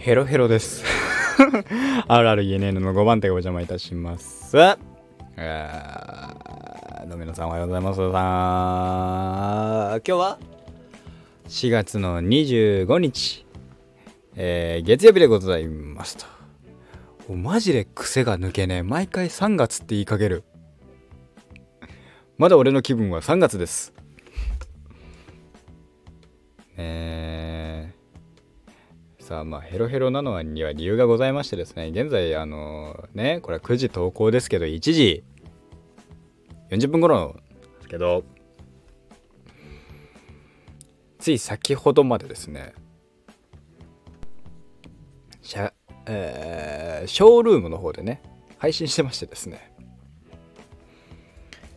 ヘロヘロです。RRENN の5番手がお邪魔いたします。えー、どうも皆さんおはようございます。さあ今日は4月の25日、えー月曜日でございますと。マジで癖が抜けねえ。毎回3月って言いかける。まだ俺の気分は3月です。えー、さまあヘロヘロなのには理由がございましてですね現在あのねこれは9時投稿ですけど1時40分頃ですけどつい先ほどまでですねシャ,、えーショールームの方でね配信してましてですね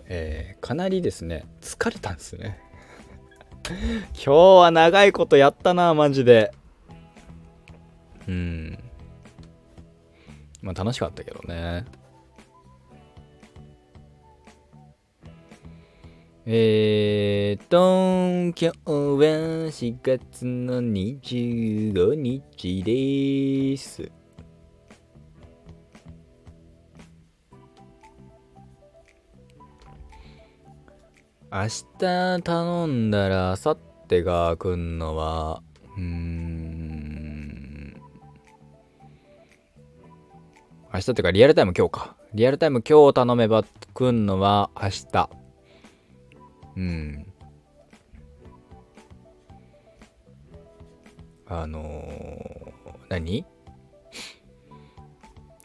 えーかなりですね疲れたんですね。今日は長いことやったなマジで。うん。まあ楽しかったけどね。えーと今日は4月の25日です。明日頼んだら明後日が来んのはうん。明日っていうかリアルタイム今日か。リアルタイム今日頼めば来んのは明日。うん。あのー何？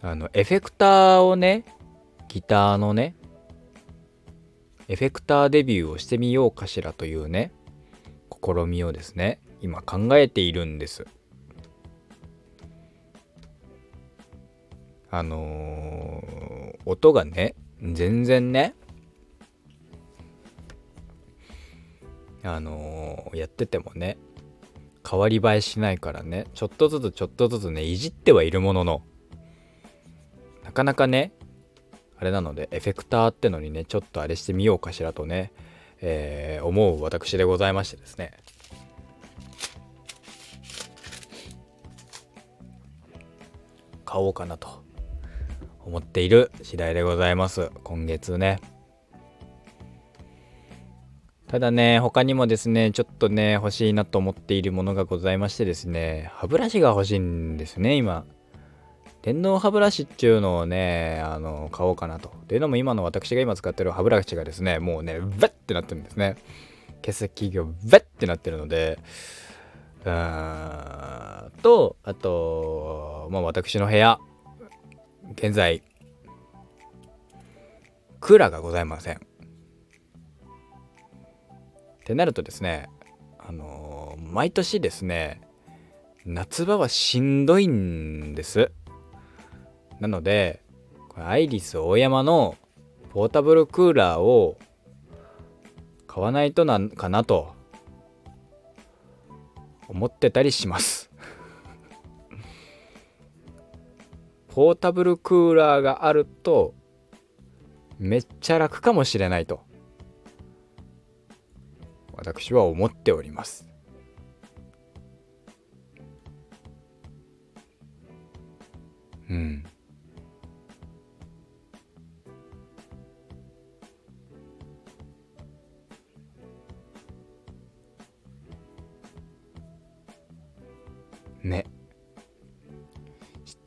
あのエフェクターをねギターのねエフェクターデビューをしてみようかしらというね試みをですね今考えているんです。あのー音がね全然ねあのーやっててもね変わり映えしないからねちょっとずつちょっとずつねいじってはいるもののなかなかねあれなのでエフェクターってのにねちょっとあれしてみようかしらとね、えー思う私でございましてですね。買おうかなと。思っている次第でございます。今月ね。ただね他にもですねちょっとね欲しいなと思っているものがございましてですね歯ブラシが欲しいんですね今。電動歯ブラシっていうのをね、あの、買おうかなと。というのも今の私が今使ってる歯ブラシがですね、もうね、ヴェッってなってるんですね。毛先がヴェッってなってるので、うーんと、あと、まあ私の部屋、現在、クーラーがございません。ってなるとですね、あの毎年ですね、夏場はしんどいんです。なので、これアイリス大山のポータブルクーラーを買わないとなんかなと思ってたりします。ポータブルクーラーがあるとめっちゃ楽かもしれないと私は思っております。うん。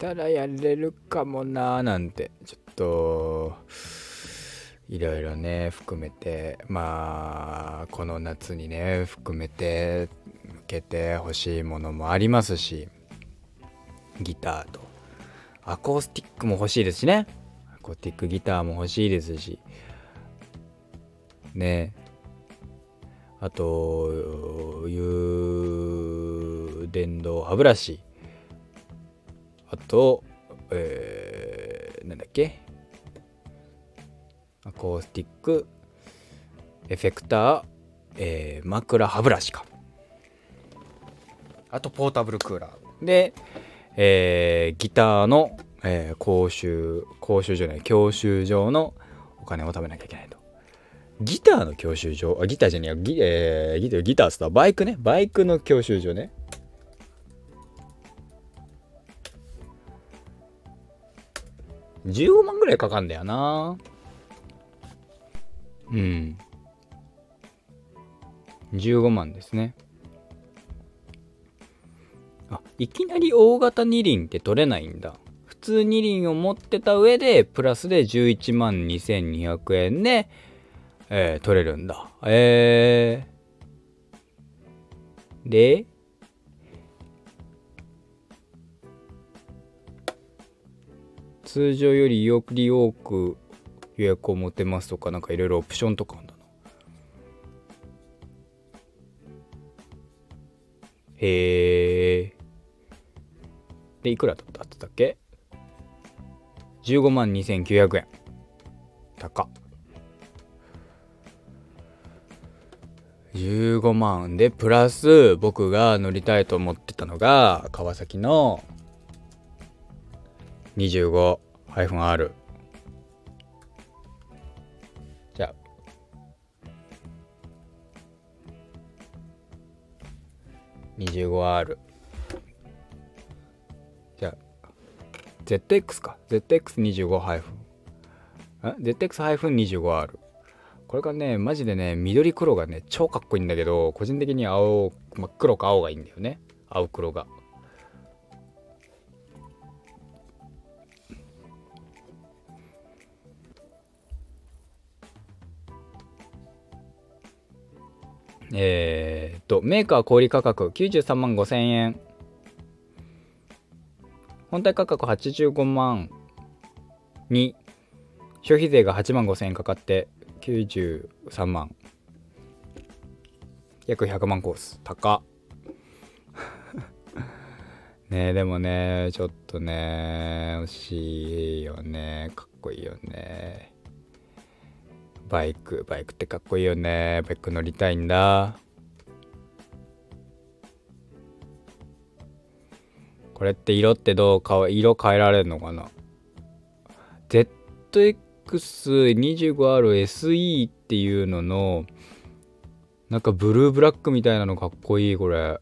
たらやれるかもなーなんてちょっといろいろね含めてまあこの夏にね含めて向けて欲しいものもありますしギターと。アコースティックも欲しいですしね。アコースティックギターも欲しいですし。ね。あという電動歯ブラシ。とえー、なんだっけ？アコースティックエフェクター、えー枕歯ブラシか。あとポータブルクーラー。で、えーギターの、えー講習講習じゃない教習所のお金を貯めなきゃいけないと。ギターの教習所あギターじゃねえや。ギ,、えーギターギターっつったらバイクね。バイクの教習所ね15万ぐらいかかんだよな。うん。15万ですね。あいきなり大型二輪って取れないんだ。普通二輪を持ってた上でプラスで11万2200円で、えー、取れるんだ。えー、で通常よりより多く予約を持てますとかなんかいろいろオプションとかあんだなへえでいくらだったってたっけ？15万2900円。高15万でプラス僕が乗りたいと思ってたのが川崎の 25-R じゃあ。25R じゃあ。ZX か。ZX25- ZX-25R これがねマジでね緑黒がね超かっこいいんだけど個人的に青真っ黒か青がいいんだよね。青黒が。えー、っと、メーカー小売価格93万5千円。本体価格85万に、消費税が8万5千円かかって93万。約100万コース。高 ね、でもね、ちょっとね、惜しいよね。かっこいいよね。バイクバイクってかっこいいよね。バイク乗りたいんだ。これって色ってどうか色変えられるのかな？ZX25RSE っていうののなんかブルーブラックみたいなのかっこいいこれ。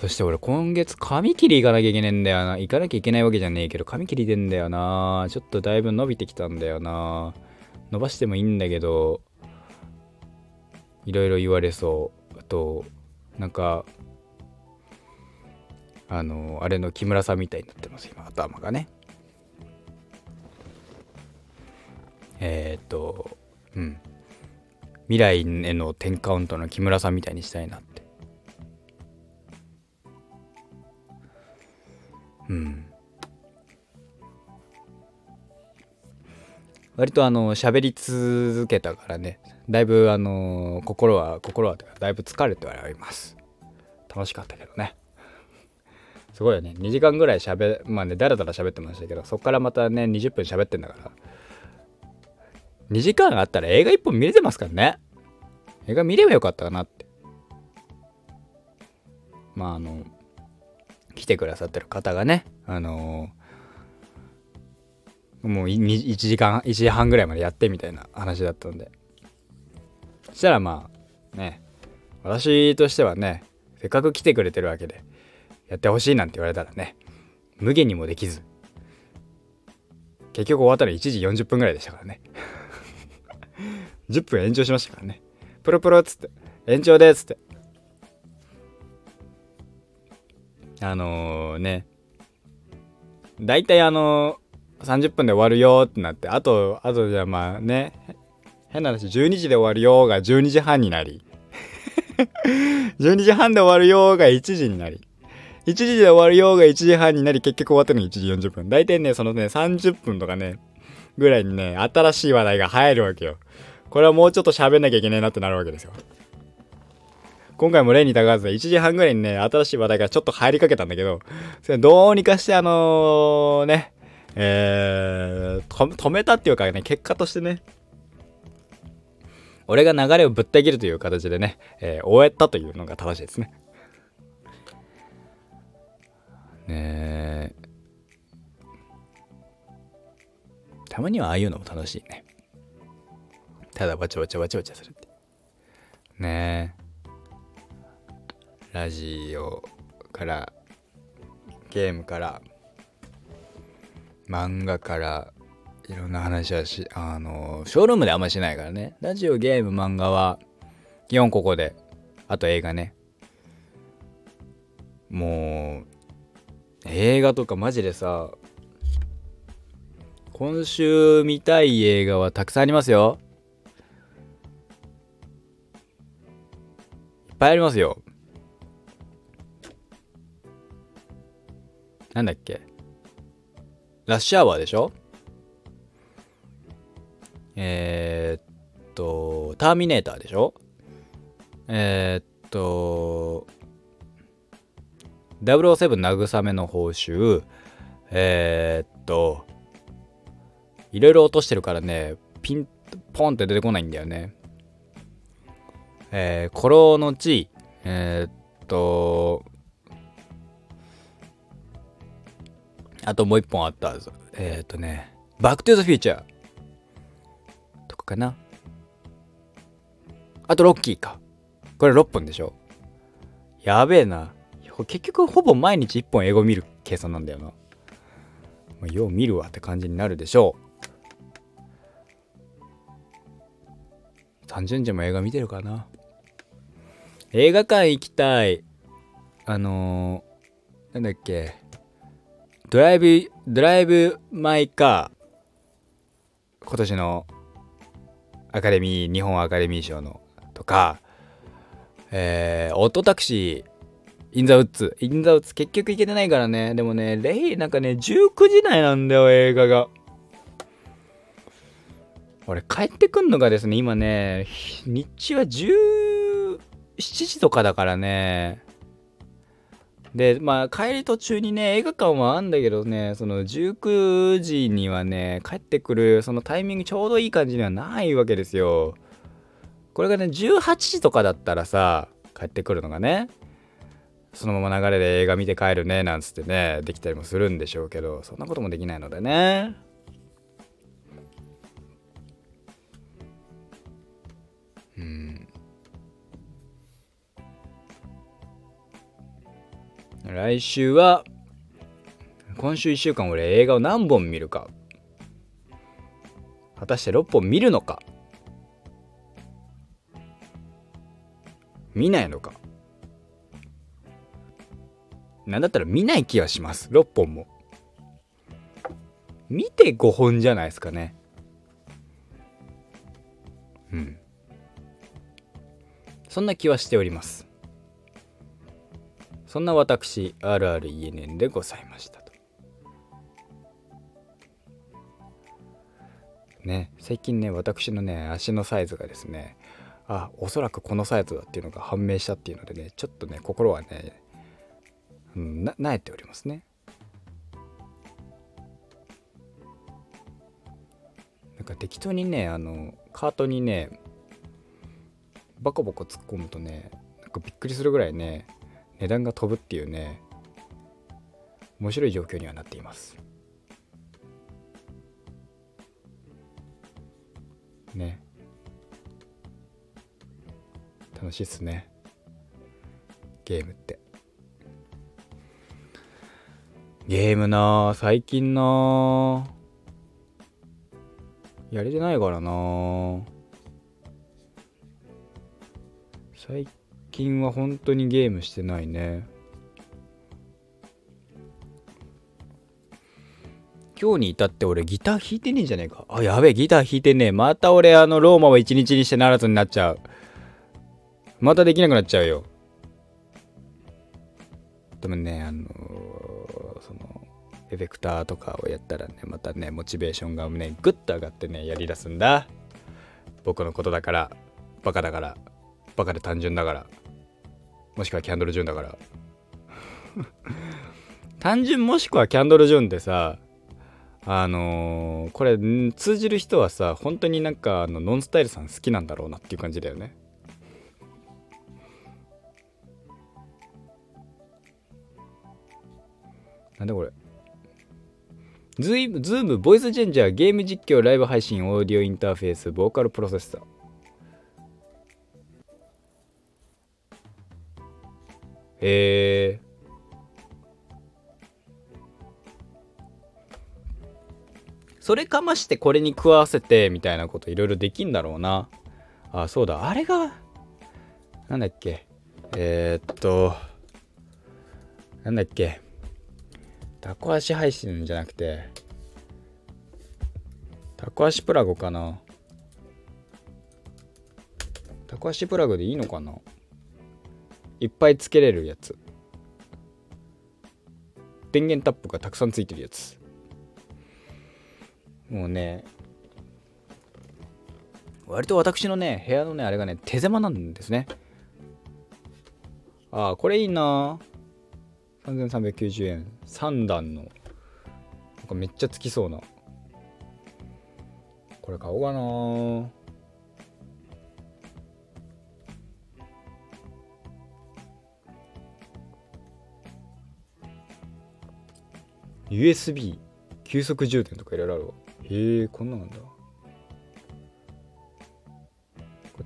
そして俺今月髪切り行かなきゃいけねえんだよな。行かなきゃいけないわけじゃねえけど、髪切りでんだよな。ちょっとだいぶ伸びてきたんだよな。伸ばしてもいいんだけど、いろいろ言われそう。あと、なんか、あの、あれの木村さんみたいになってます、今、頭がね。えー、っと、うん。未来への10カウントの木村さんみたいにしたいなっうん。割とあの喋り続けたからね。だいぶあの心は心はだいぶ疲れてはあります。楽しかったけどね。すごいよね。2時間ぐらい喋まあねだらだら喋ってましたけどそっからまたね20分喋ってんだから。2時間あったら映画1本見れてますからね。映画見ればよかったかなって。まああの来てくださってる方がね、あのー、もう1時間、1時半ぐらいまでやってみたいな話だったんで。そしたらまあ、ね、私としてはね、せっかく来てくれてるわけで、やってほしいなんて言われたらね、無限にもできず、結局終わったら1時40分ぐらいでしたからね。10分延長しましたからね。プロプロっつって、延長でっつって。あのー、ね、大体あのー、30分で終わるよってなって、あと、あとじゃあまあね、変な話、12時で終わるよが12時半になり、12時半で終わるよが1時になり、1時で終わるよが1時半になり、結局終わったのが1時40分。大体ね、そのね、30分とかね、ぐらいにね、新しい話題が入るわけよ。これはもうちょっと喋んなきゃいけないなってなるわけですよ。今回も例にたがわず1時半ぐらいにね、新しい話題がちょっと入りかけたんだけど、それどうにかしてあのー、ね、えー、止めたっていうかね、結果としてね、俺が流れをぶった切るという形でね、えー、終えたというのが正しいですね。ねたまにはああいうのも楽しいね。ただバチバチバチバチするって。ねえ。ラジオからゲームから漫画からいろんな話はしあのショールームであんましないからね。ラジオゲーム漫画は基本ここであと映画ね。もう映画とかマジでさ今週見たい映画はたくさんありますよ。いっぱいありますよ。なんだっけ？ラッシュアワーでしょ？えー、っと、ターミネーターでしょ？えー、っと、007慰めの報酬、えー、っと、いろいろ落としてるからね、ピン、ポンって出てこないんだよね。えー、コロの地、えー、っと、あともう一本あったぞえー、とね、バックトゥーザフューチャーとかかな。あとロッキーか。これ6本でしょ。やべえな。結局ほぼ毎日1本英語見る計算なんだよな。まあ、よう見るわって感じになるでしょう。単純時も映画見てるかな。映画館行きたい。あのー、なんだっけ。ドライブ、ドライブ・マイ・カー、今年のアカデミー、日本アカデミー賞のとか、えー、オートタクシー、インザウッズ、インザウッズ結局行けてないからね。でもね、レイ、なんかね、19時台なんだよ、映画が。俺、帰ってくんのがですね、今ね、日中は17時とかだからね、で、まあ、帰り途中にね、映画館はあんだけどね、その19時にはね、帰ってくる、そのタイミングちょうどいい感じにはないわけですよ。これがね、18時とかだったらさ、帰ってくるのがね、そのまま流れで映画見て帰るね、なんつってね、できたりもするんでしょうけど、そんなこともできないのでね。来週は、今週1週間俺映画を何本見るか。果たして6本見るのか。見ないのか。なんだったら見ない気はします。6本も。見て5本じゃないですかね。うん。そんな気はしております。そんな私 RRENN でございましたと。ね最近ね私のね足のサイズがですねあおそらくこのサイズだっていうのが判明したっていうのでねちょっとね心はね、うん、ななえておりますね。なんか適当にねあのカートにねバコバコ突っ込むとねなんかびっくりするぐらいね値段が飛ぶっていうね面白い状況にはなっています。ね。楽しいっすね。ゲームって。ゲームな最近なやれてないからな最近は本当にゲームしてないね。今日に至って俺ギター弾いてねえんじゃねえか。あやべえギター弾いてねえ。また俺あのローマを一日にしてならずになっちゃう。またできなくなっちゃうよ。でもねあのー、そのエフェクターとかをやったらねまたねモチベーションがねグッと上がってねやりだすんだ。僕のことだからバカだからバカで単純だから。もしくはキャンドル・ジュンだから。単純もしくはキャンドル・ジュンってさあのー、これ通じる人はさ本当になんかあのノンスタイルさん好きなんだろうなっていう感じだよね。なんだこれ。ズーズームボイスチェンジャーゲーム実況ライブ配信オーディオインターフェースボーカルプロセッサー。へえそれかましてこれに食わせてみたいなこといろいろできんだろうな。あそうだ。あれがなんだっけ。えー、っとなんだっけ。タコ足配信じゃなくてタコ足プラグかな。タコ足プラグでいいのかな。いっぱいつけれるやつ。電源タップがたくさんついてるやつ。もうね割と私のね部屋のねあれがね手狭なんですね。ああこれいいな。3390円3段のなんかめっちゃつきそうな。これ買おうかな。USB 急速充電とかいろいろあるわ。へえこんななんだ。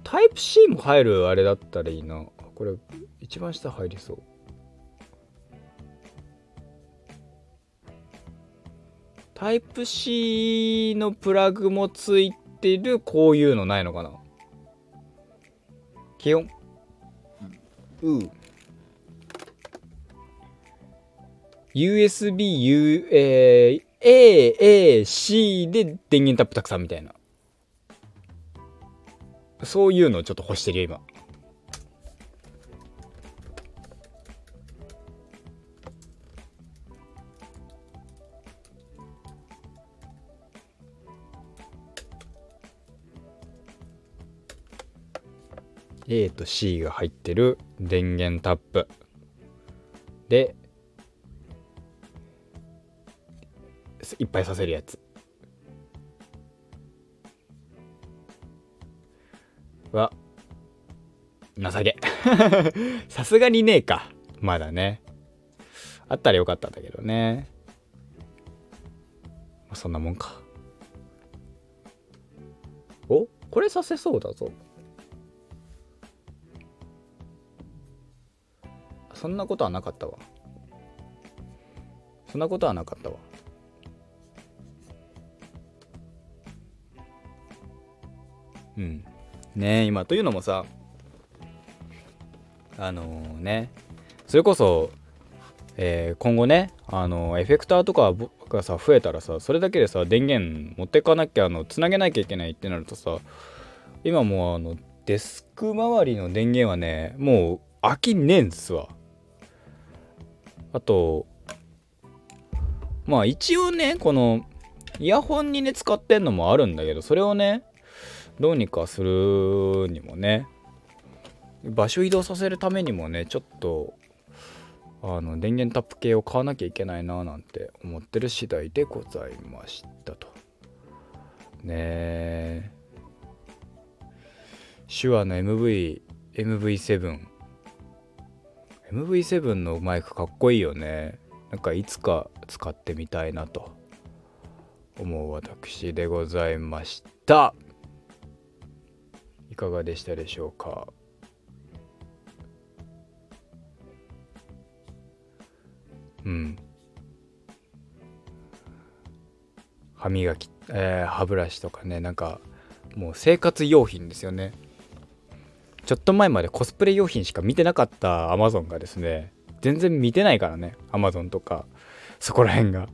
タイプ C も入るあれだったらいいな。これ一番下入りそう。タイプ C のプラグもついてるこういうのないのかな。気温う USB、U、えー、A、A、C で電源タップたくさんみたいな。そういうのをちょっと欲してるよ、今。A と C が入ってる電源タップでぱいさせるやつ。は情け。さすがにねえか。まだね。あったらよかったんだけどね。そんなもんか。お？これさせそうだぞ。そんなことはなかったわ。そんなことはなかったわ。うん。ね今というのもさあのー、ねそれこそ、えー、今後ねあのー、エフェクターとかがさ増えたらさそれだけでさ電源持ってかなきゃあのつなげなきゃいけないってなるとさ今もうあのデスク周りの電源はねもう飽きねえんすわ。あとまあ一応ねこのイヤホンにね使ってんのもあるんだけどそれをねどうにかするにもね場所移動させるためにもねちょっとあの電源タップ系を買わなきゃいけないななんて思ってる次第でございましたと。ねえ。手話の MV MV7 MV7 のマイクかっこいいよね。なんかいつか使ってみたいなと思う私でございました。いかがでしたでしょうか？うん。歯磨き、えー、歯ブラシとかねなんかもう生活用品ですよね。ちょっと前までコスプレ用品しか見てなかったアマゾンがですね全然見てないからねアマゾンとかそこら辺が。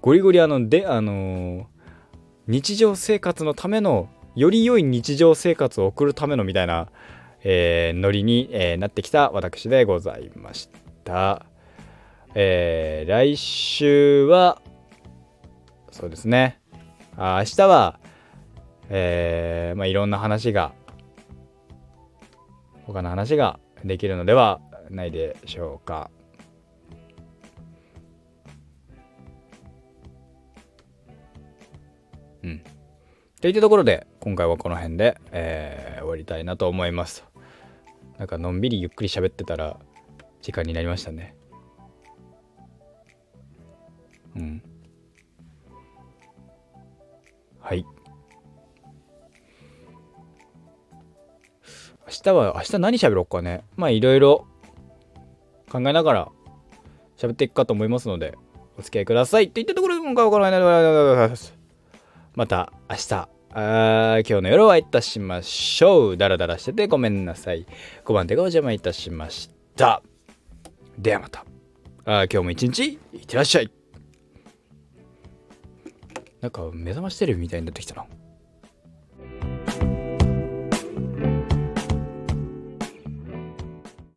ゴリゴリあのであのー、日常生活のためのより良い日常生活を送るためのみたいな、えー、ノリに、えー、なってきた私でございました。えー、来週は、そうですね。あ明日は、えー、まあ、いろんな話が、他の話ができるのではないでしょうか。うん。といったところで、今回はこの辺で、えー、終わりたいなと思います。なんかのんびりゆっくり喋ってたら時間になりましたね。うん。はい。明日は、明日何喋ろうかね。まあいろいろ考えながら喋っていくかと思いますので、お付き合いください。といったところで今回はこの辺でございます。また明日、あ今日の夜はいたしましょう。ダラダラしててごめんなさい。5番手がお邪魔いたしました。ではまた。あ今日も一日いってらっしゃい。なんか目覚ましテレビみたいになってきたな。